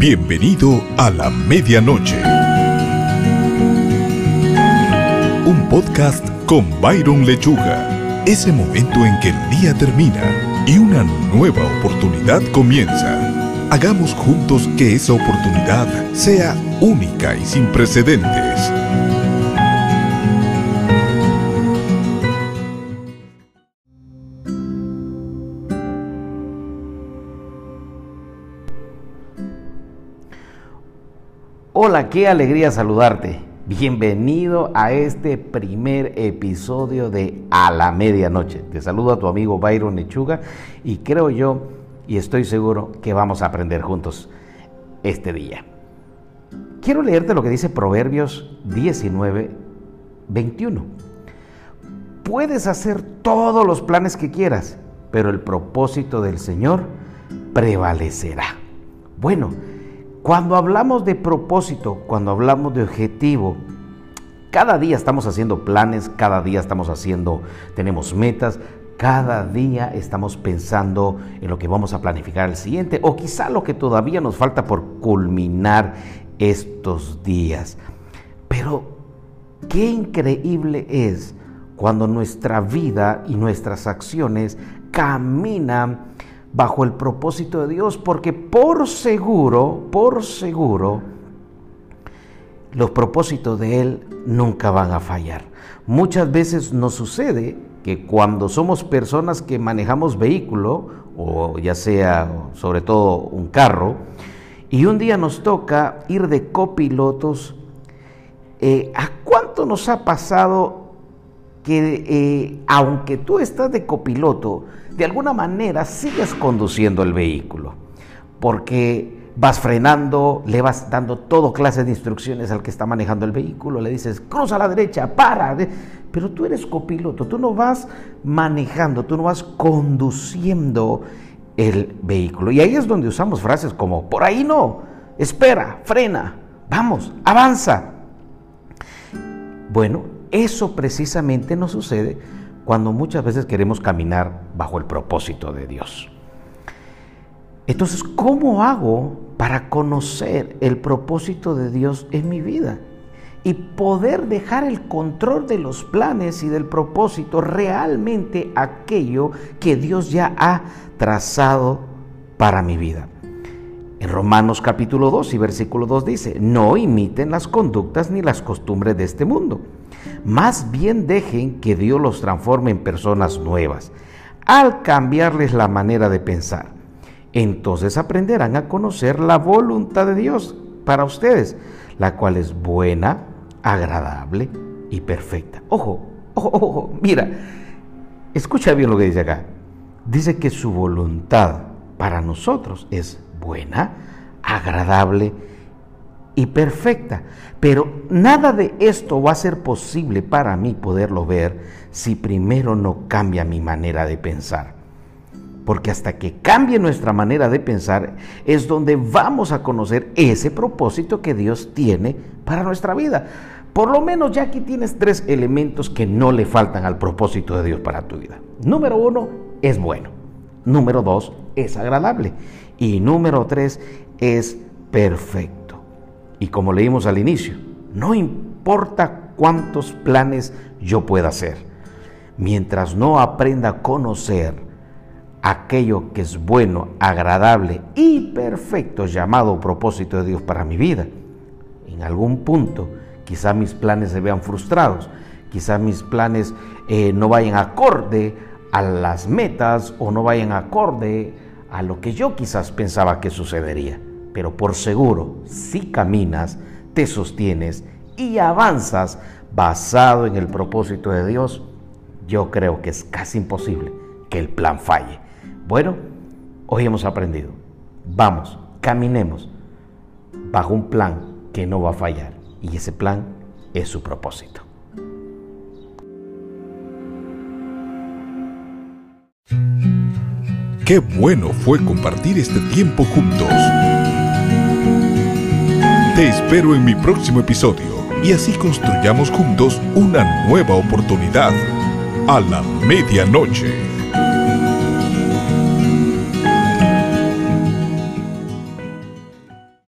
Bienvenido a la medianoche. Un podcast con Byron Lechuga. Ese momento en que el día termina y una nueva oportunidad comienza. Hagamos juntos que esa oportunidad sea única y sin precedentes. Hola, qué alegría saludarte. Bienvenido a este primer episodio de A la Medianoche. Te saludo a tu amigo Byron Lechuga y creo yo y estoy seguro que vamos a aprender juntos este día. Quiero leerte lo que dice Proverbios 19, 21. Puedes hacer todos los planes que quieras, pero el propósito del Señor prevalecerá. Bueno, cuando hablamos de propósito, cuando hablamos de objetivo, cada día estamos haciendo planes, cada día estamos haciendo, tenemos metas, cada día estamos pensando en lo que vamos a planificar el siguiente o quizá lo que todavía nos falta por culminar estos días. Pero qué increíble es cuando nuestra vida y nuestras acciones caminan bajo el propósito de Dios, porque por seguro, por seguro, los propósitos de Él nunca van a fallar. Muchas veces nos sucede que cuando somos personas que manejamos vehículo, o ya sea sobre todo un carro, y un día nos toca ir de copilotos, eh, ¿a cuánto nos ha pasado que eh, aunque tú estás de copiloto, de alguna manera sigues conduciendo el vehículo, porque vas frenando, le vas dando todo clase de instrucciones al que está manejando el vehículo, le dices, cruza a la derecha, para, pero tú eres copiloto, tú no vas manejando, tú no vas conduciendo el vehículo. Y ahí es donde usamos frases como, por ahí no, espera, frena, vamos, avanza. Bueno, eso precisamente nos sucede cuando muchas veces queremos caminar bajo el propósito de Dios. Entonces, ¿cómo hago para conocer el propósito de Dios en mi vida? Y poder dejar el control de los planes y del propósito realmente aquello que Dios ya ha trazado para mi vida. En Romanos capítulo 2 y versículo 2 dice, no imiten las conductas ni las costumbres de este mundo más bien dejen que Dios los transforme en personas nuevas, al cambiarles la manera de pensar. Entonces aprenderán a conocer la voluntad de Dios para ustedes, la cual es buena, agradable y perfecta. Ojo, ojo, ojo, mira, escucha bien lo que dice acá. Dice que su voluntad para nosotros es buena, agradable y perfecta. Pero nada de esto va a ser posible para mí poderlo ver si primero no cambia mi manera de pensar. Porque hasta que cambie nuestra manera de pensar es donde vamos a conocer ese propósito que Dios tiene para nuestra vida. Por lo menos ya aquí tienes tres elementos que no le faltan al propósito de Dios para tu vida. Número uno, es bueno. Número dos, es agradable. Y número tres, es perfecto. Y como leímos al inicio, no importa cuántos planes yo pueda hacer, mientras no aprenda a conocer aquello que es bueno, agradable y perfecto llamado propósito de Dios para mi vida, en algún punto quizá mis planes se vean frustrados, quizá mis planes eh, no vayan acorde a las metas o no vayan acorde a lo que yo quizás pensaba que sucedería pero por seguro, si caminas, te sostienes y avanzas basado en el propósito de Dios, yo creo que es casi imposible que el plan falle. Bueno, hoy hemos aprendido. Vamos, caminemos bajo un plan que no va a fallar. Y ese plan es su propósito. Qué bueno fue compartir este tiempo juntos. Te espero en mi próximo episodio y así construyamos juntos una nueva oportunidad a la medianoche.